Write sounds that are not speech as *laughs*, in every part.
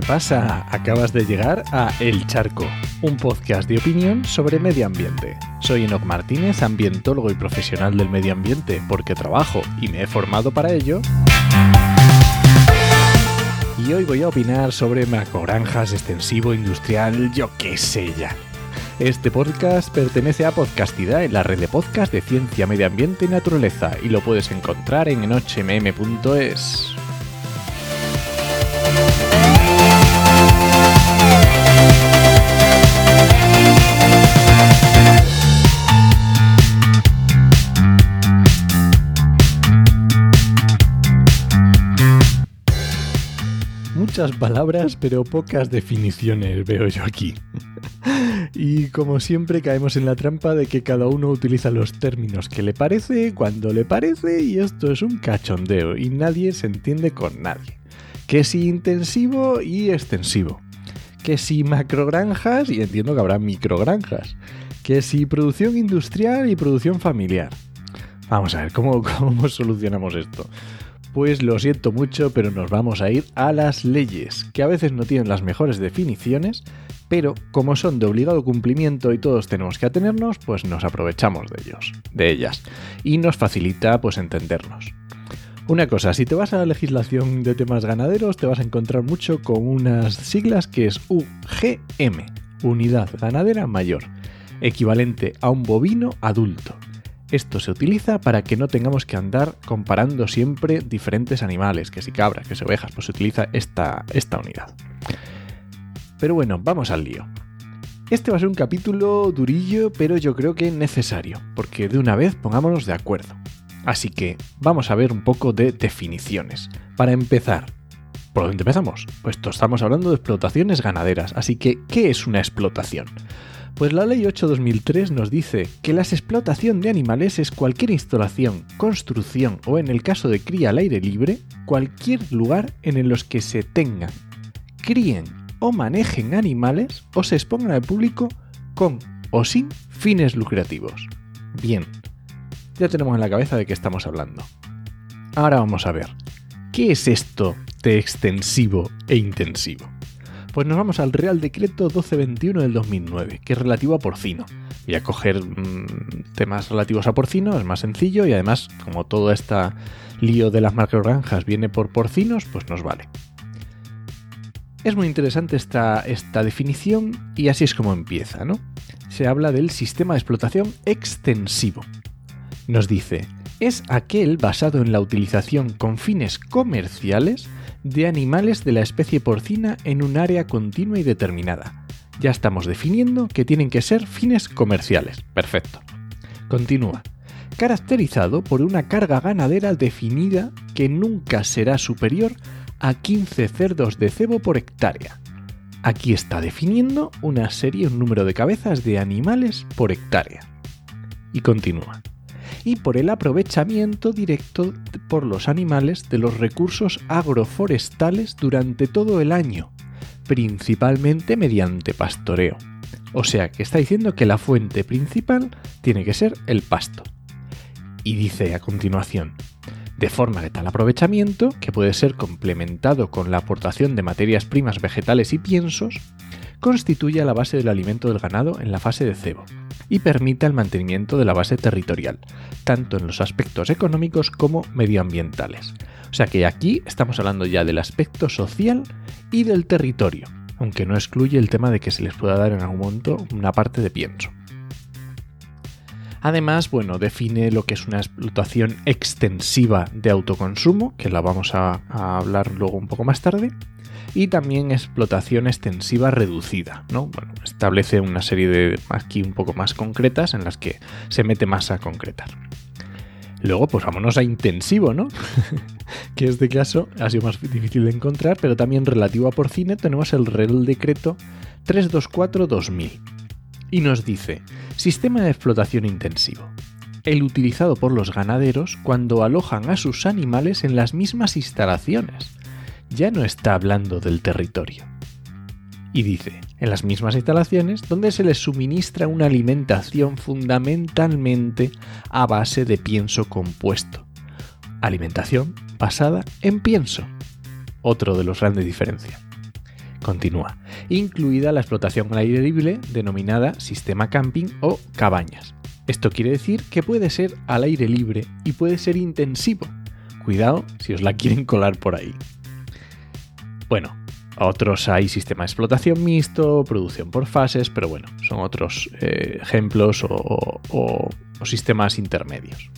¿Qué pasa? Acabas de llegar a El Charco, un podcast de opinión sobre medio ambiente. Soy Enoc Martínez, ambientólogo y profesional del medio ambiente, porque trabajo y me he formado para ello. Y hoy voy a opinar sobre macrogranjas, extensivo, industrial, yo qué sé ya. Este podcast pertenece a Podcastida, en la red de podcast de ciencia, medio ambiente y naturaleza, y lo puedes encontrar en enochmm.es. Muchas palabras, pero pocas definiciones veo yo aquí. y como siempre caemos en la trampa de que cada uno utiliza los términos que le parece, cuando le parece, y esto es un cachondeo, y nadie se entiende con nadie. Que si intensivo y extensivo. Que si macrogranjas, y entiendo que habrá microgranjas. Que si producción industrial y producción familiar. Vamos a ver, ¿cómo, cómo *laughs* solucionamos esto? Pues lo siento mucho, pero nos vamos a ir a las leyes, que a veces no tienen las mejores definiciones, pero como son de obligado cumplimiento y todos tenemos que atenernos, pues nos aprovechamos de ellos, de ellas, y nos facilita pues entendernos. Una cosa, si te vas a la legislación de temas ganaderos, te vas a encontrar mucho con unas siglas que es UGM, Unidad Ganadera Mayor, equivalente a un bovino adulto. Esto se utiliza para que no tengamos que andar comparando siempre diferentes animales, que si cabras, que si ovejas, pues se utiliza esta, esta unidad. Pero bueno, vamos al lío. Este va a ser un capítulo durillo, pero yo creo que necesario, porque de una vez pongámonos de acuerdo. Así que vamos a ver un poco de definiciones. Para empezar, ¿por dónde empezamos? Pues estamos hablando de explotaciones ganaderas, así que ¿qué es una explotación? Pues la Ley 8-2003 nos dice que la explotación de animales es cualquier instalación, construcción o en el caso de cría al aire libre, cualquier lugar en el los que se tengan, críen o manejen animales o se expongan al público con o sin fines lucrativos. Bien, ya tenemos en la cabeza de qué estamos hablando. Ahora vamos a ver, ¿qué es esto de extensivo e intensivo? Pues nos vamos al Real Decreto 1221 del 2009, que es relativo a porcino. Voy a coger mmm, temas relativos a porcino, es más sencillo y además, como todo este lío de las macrogranjas viene por porcinos, pues nos vale. Es muy interesante esta, esta definición y así es como empieza, ¿no? Se habla del sistema de explotación extensivo. Nos dice, es aquel basado en la utilización con fines comerciales de animales de la especie porcina en un área continua y determinada. Ya estamos definiendo que tienen que ser fines comerciales. Perfecto. Continúa. Caracterizado por una carga ganadera definida que nunca será superior a 15 cerdos de cebo por hectárea. Aquí está definiendo una serie, un número de cabezas de animales por hectárea. Y continúa y por el aprovechamiento directo por los animales de los recursos agroforestales durante todo el año, principalmente mediante pastoreo. O sea que está diciendo que la fuente principal tiene que ser el pasto. Y dice a continuación, de forma de tal aprovechamiento, que puede ser complementado con la aportación de materias primas vegetales y piensos, constituye la base del alimento del ganado en la fase de cebo y permite el mantenimiento de la base territorial, tanto en los aspectos económicos como medioambientales. O sea que aquí estamos hablando ya del aspecto social y del territorio, aunque no excluye el tema de que se les pueda dar en algún momento una parte de pienso. Además, bueno, define lo que es una explotación extensiva de autoconsumo, que la vamos a, hablar luego un poco más tarde, y también explotación extensiva reducida, ¿no? Bueno, establece una serie de aquí un poco más concretas en las que se mete más a concretar. Luego, pues vámonos a intensivo, ¿no? *laughs* que este caso ha sido más difícil de encontrar, pero también relativo a porcine tenemos el Real Decreto 324-2000. Y nos dice, sistema de explotación intensivo. El utilizado por los ganaderos cuando alojan a sus animales en las mismas instalaciones, ya no está hablando del territorio. Y dice, en las mismas instalaciones donde se les suministra una alimentación fundamentalmente a base de pienso compuesto. Alimentación basada en pienso. Otro de los grandes diferencias. Continúa. Incluida la explotación al aire libre denominada sistema camping o cabañas. Esto quiere decir que puede ser al aire libre y puede ser intensivo. Cuidado si os la quieren colar por ahí. Bueno, otros hay sistema de explotación mixto, producción por fases, pero bueno, son otros eh, ejemplos o sistemas intermedios.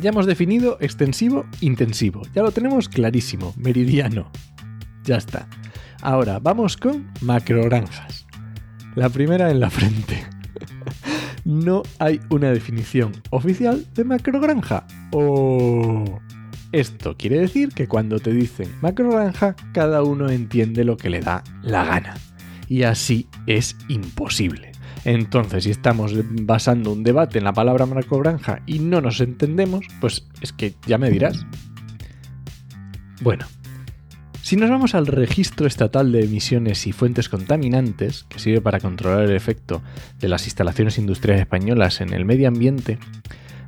Ya hemos definido extensivo, intensivo. Ya lo tenemos clarísimo, meridiano. Ya está. Ahora vamos con macrogranjas. La primera en la frente. *laughs* no hay una definición oficial de macrogranja. Oh. Esto quiere decir que cuando te dicen macrogranja, cada uno entiende lo que le da la gana. Y así es imposible. Entonces, si estamos basando un debate en la palabra macrogranja y no nos entendemos, pues es que ya me dirás. Bueno, si nos vamos al registro estatal de emisiones y fuentes contaminantes, que sirve para controlar el efecto de las instalaciones industriales españolas en el medio ambiente,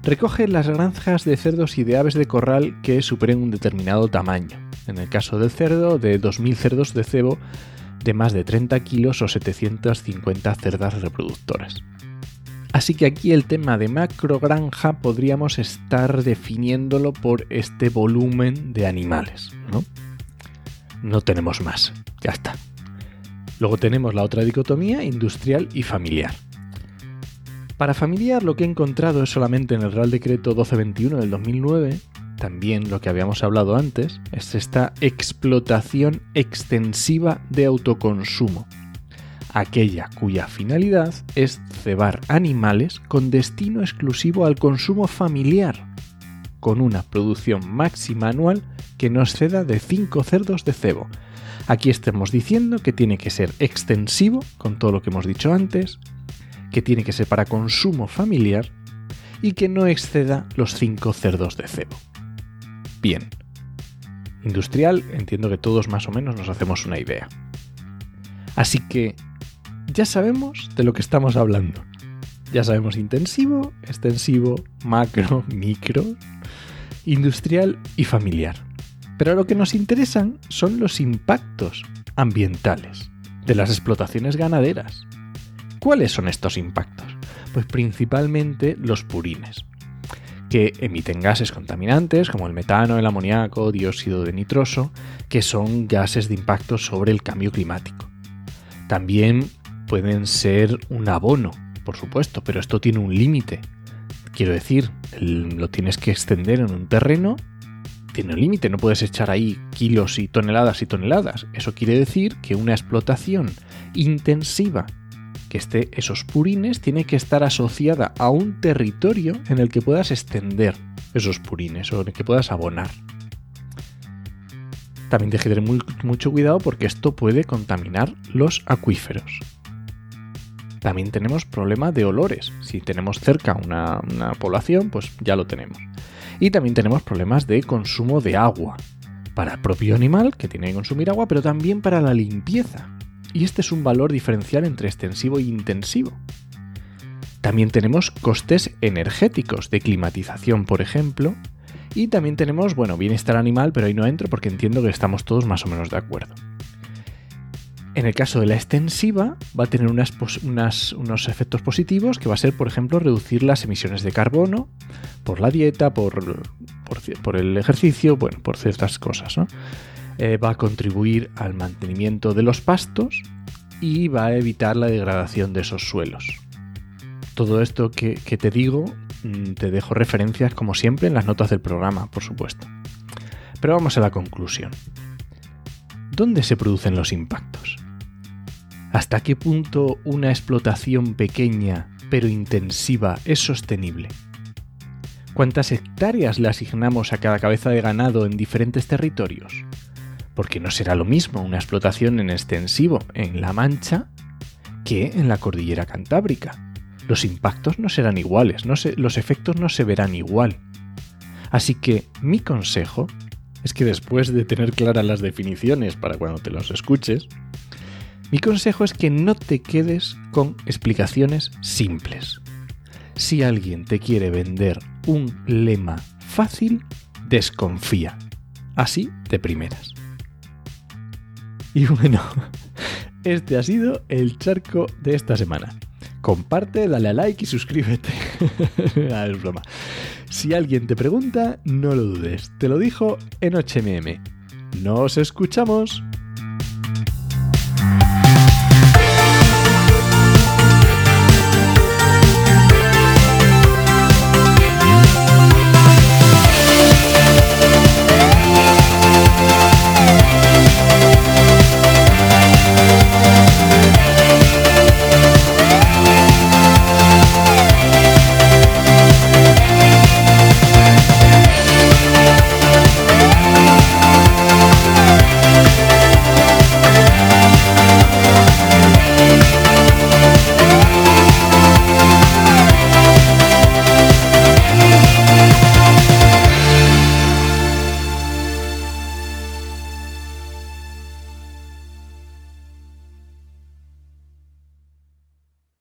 recoge las granjas de cerdos y de aves de corral que superen un determinado tamaño. En el caso del cerdo, de 2.000 cerdos de cebo de más de 30 kilos o 750 cerdas reproductoras. Así que aquí el tema de macrogranja podríamos estar definiéndolo por este volumen de animales, ¿no? No tenemos más. Ya está. Luego tenemos la otra dicotomía, industrial y familiar. Para familiar lo que he encontrado es solamente en el Real Decreto 1221 del 2009, también lo que habíamos hablado antes, es esta explotación extensiva de autoconsumo, aquella cuya finalidad es cebar animales con destino exclusivo al consumo familiar, con una producción máxima anual que no exceda de 5 cerdos de cebo. Aquí estamos diciendo que tiene que ser extensivo, con todo lo que hemos dicho antes, que tiene que ser para consumo familiar y que no exceda los 5 cerdos de cebo. Bien. Industrial, entiendo que todos más o menos nos hacemos una idea. Así que ya sabemos de lo que estamos hablando. Ya sabemos intensivo, extensivo, macro, *laughs* micro, industrial y familiar. Pero lo que nos interesan son los impactos ambientales de las explotaciones ganaderas. ¿Cuáles son estos impactos? Pues principalmente los purines, que emiten gases contaminantes como el metano, el amoníaco, dióxido de nitroso, que son gases de impacto sobre el cambio climático. También pueden ser un abono, por supuesto, pero esto tiene un límite. Quiero decir, lo tienes que extender en un terreno tiene un límite, no puedes echar ahí kilos y toneladas y toneladas. Eso quiere decir que una explotación intensiva que esté esos purines tiene que estar asociada a un territorio en el que puedas extender esos purines o en el que puedas abonar. También hay que tener mucho cuidado porque esto puede contaminar los acuíferos. También tenemos problema de olores. Si tenemos cerca una, población, pues ya lo tenemos. Y también tenemos problemas de consumo de agua. Para el propio animal, que tiene que consumir agua, pero también para la limpieza. Y este es un valor diferencial entre extensivo e intensivo. También tenemos costes energéticos de climatización, por ejemplo. Y también tenemos, bueno, bienestar animal, pero ahí no entro porque entiendo que estamos todos más o menos de acuerdo. En el caso de la extensiva, va a tener unos efectos positivos que va a ser, por ejemplo, reducir las emisiones de carbono por la dieta, por, el ejercicio, bueno, por ciertas cosas. Eh, va a contribuir al mantenimiento de los pastos y va a evitar la degradación de esos suelos. Todo esto que, que te digo, mm, te dejo referencias como siempre en las notas del programa, por supuesto. Pero vamos a la conclusión. ¿Dónde se producen los impactos? ¿Hasta qué punto una explotación pequeña pero intensiva es sostenible? ¿Cuántas hectáreas le asignamos a cada cabeza de ganado en diferentes territorios? Porque no será lo mismo una explotación en extensivo en La Mancha que en la cordillera cantábrica. Los impactos no serán iguales, los efectos no se verán igual. Así que mi consejo es que después de tener claras las definiciones para cuando te los escuches, mi consejo es que no te quedes con explicaciones simples. Si alguien te quiere vender un lema fácil, desconfía. Así de primeras. Y bueno, *laughs* este ha sido el charco de esta semana. Comparte, dale a like y suscríbete. *laughs* Ah, es broma. Si alguien te pregunta, no lo dudes. Te lo dijo en HMM. ¡Nos escuchamos!